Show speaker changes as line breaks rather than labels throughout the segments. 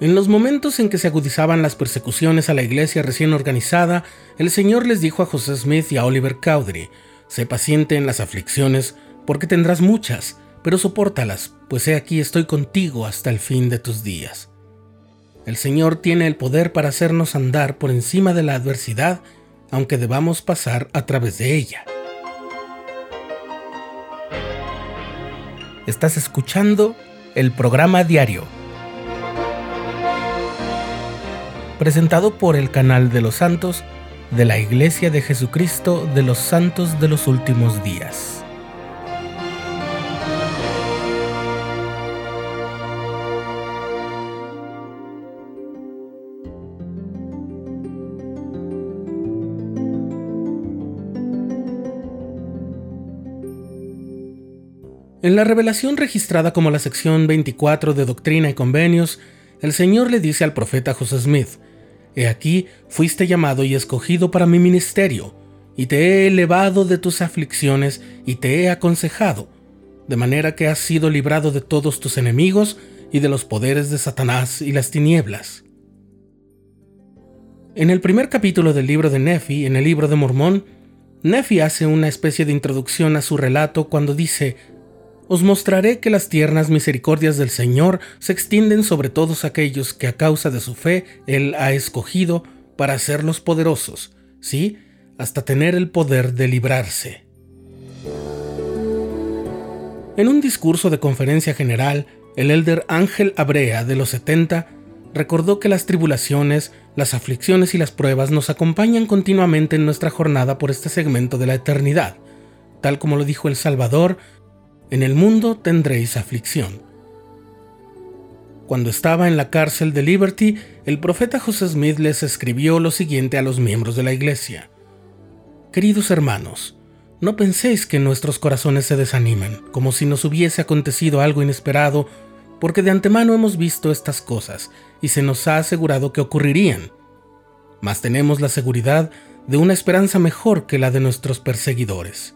En los momentos en que se agudizaban las persecuciones a la iglesia recién organizada, el Señor les dijo a José Smith y a Oliver Cowdery, sé paciente en las aflicciones, porque tendrás muchas, pero sopórtalas, pues he aquí estoy contigo hasta el fin de tus días. El Señor tiene el poder para hacernos andar por encima de la adversidad, aunque debamos pasar a través de ella. Estás escuchando el programa diario presentado por el canal de los santos de la Iglesia de Jesucristo de los Santos de los Últimos Días. En la revelación registrada como la sección 24 de Doctrina y Convenios, el Señor le dice al profeta José Smith, He aquí, fuiste llamado y escogido para mi ministerio, y te he elevado de tus aflicciones y te he aconsejado, de manera que has sido librado de todos tus enemigos y de los poderes de Satanás y las tinieblas. En el primer capítulo del libro de Nefi, en el libro de Mormón, Nefi hace una especie de introducción a su relato cuando dice, os mostraré que las tiernas misericordias del Señor se extienden sobre todos aquellos que a causa de su fe Él ha escogido para hacerlos poderosos, sí, hasta tener el poder de librarse. En un discurso de conferencia general, el elder Ángel Abrea de los 70 recordó que las tribulaciones, las aflicciones y las pruebas nos acompañan continuamente en nuestra jornada por este segmento de la eternidad, tal como lo dijo el Salvador en el mundo tendréis aflicción. Cuando estaba en la cárcel de Liberty, el profeta José Smith les escribió lo siguiente a los miembros de la iglesia. Queridos hermanos, no penséis que nuestros corazones se desanimen, como si nos hubiese acontecido algo inesperado, porque de antemano hemos visto estas cosas y se nos ha asegurado que ocurrirían. Mas tenemos la seguridad de una esperanza mejor que la de nuestros perseguidores.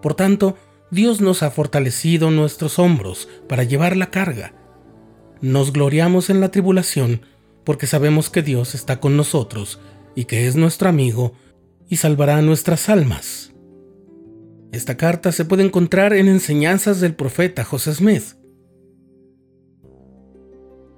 Por tanto, Dios nos ha fortalecido nuestros hombros para llevar la carga. Nos gloriamos en la tribulación porque sabemos que Dios está con nosotros y que es nuestro amigo y salvará nuestras almas. Esta carta se puede encontrar en enseñanzas del profeta José Smith.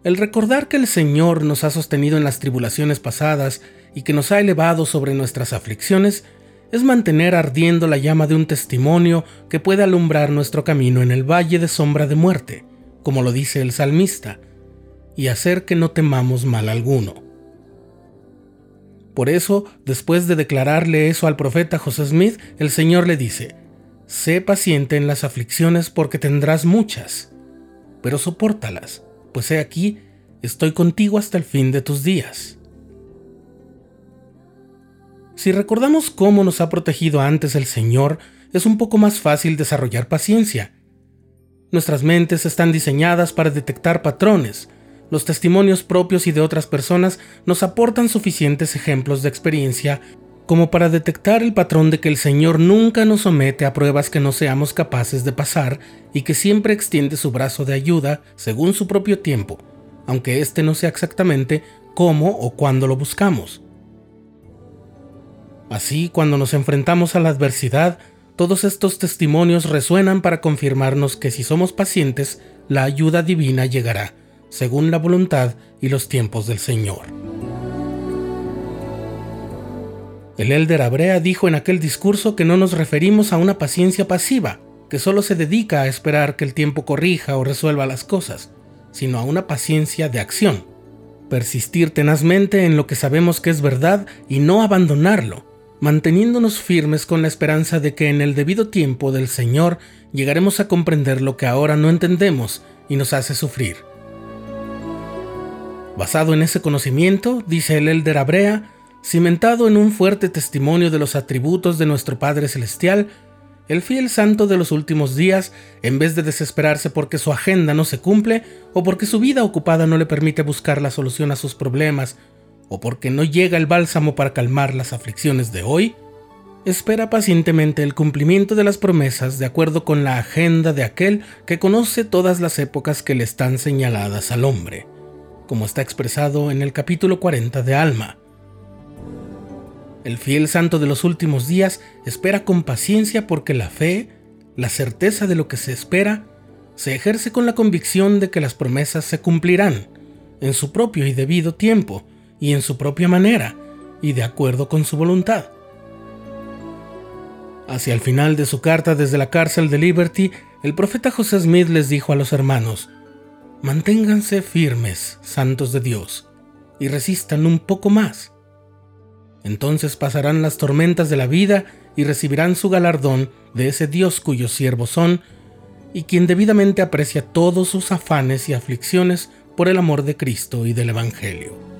El recordar que el Señor nos ha sostenido en las tribulaciones pasadas y que nos ha elevado sobre nuestras aflicciones es mantener ardiendo la llama de un testimonio que puede alumbrar nuestro camino en el valle de sombra de muerte, como lo dice el salmista, y hacer que no temamos mal alguno. Por eso, después de declararle eso al profeta José Smith, el Señor le dice, Sé paciente en las aflicciones porque tendrás muchas, pero sopórtalas, pues he aquí, estoy contigo hasta el fin de tus días. Si recordamos cómo nos ha protegido antes el Señor, es un poco más fácil desarrollar paciencia. Nuestras mentes están diseñadas para detectar patrones. Los testimonios propios y de otras personas nos aportan suficientes ejemplos de experiencia como para detectar el patrón de que el Señor nunca nos somete a pruebas que no seamos capaces de pasar y que siempre extiende su brazo de ayuda según su propio tiempo, aunque éste no sea exactamente cómo o cuándo lo buscamos. Así, cuando nos enfrentamos a la adversidad, todos estos testimonios resuenan para confirmarnos que si somos pacientes, la ayuda divina llegará, según la voluntad y los tiempos del Señor. El elder Abrea dijo en aquel discurso que no nos referimos a una paciencia pasiva, que solo se dedica a esperar que el tiempo corrija o resuelva las cosas, sino a una paciencia de acción. Persistir tenazmente en lo que sabemos que es verdad y no abandonarlo, manteniéndonos firmes con la esperanza de que en el debido tiempo del Señor llegaremos a comprender lo que ahora no entendemos y nos hace sufrir. Basado en ese conocimiento, dice el Elder Abrea, cimentado en un fuerte testimonio de los atributos de nuestro Padre Celestial, el fiel santo de los últimos días, en vez de desesperarse porque su agenda no se cumple o porque su vida ocupada no le permite buscar la solución a sus problemas o porque no llega el bálsamo para calmar las aflicciones de hoy, espera pacientemente el cumplimiento de las promesas de acuerdo con la agenda de aquel que conoce todas las épocas que le están señaladas al hombre. como está expresado en el capítulo 40 de Alma. El fiel santo de los últimos días espera con paciencia porque la fe, la certeza de lo que se espera, se ejerce con la convicción de que las promesas se cumplirán en su propio y debido tiempo y en su propia manera y de acuerdo con su voluntad. Hacia el final de su carta desde la cárcel de Liberty, el profeta José Smith les dijo a los hermanos, Manténganse firmes, santos de Dios, y resistan un poco más. Entonces pasarán las tormentas de la vida y recibirán su galardón de ese Dios cuyos siervos son, y quien debidamente aprecia todos sus afanes y aflicciones por el amor de Cristo y del Evangelio.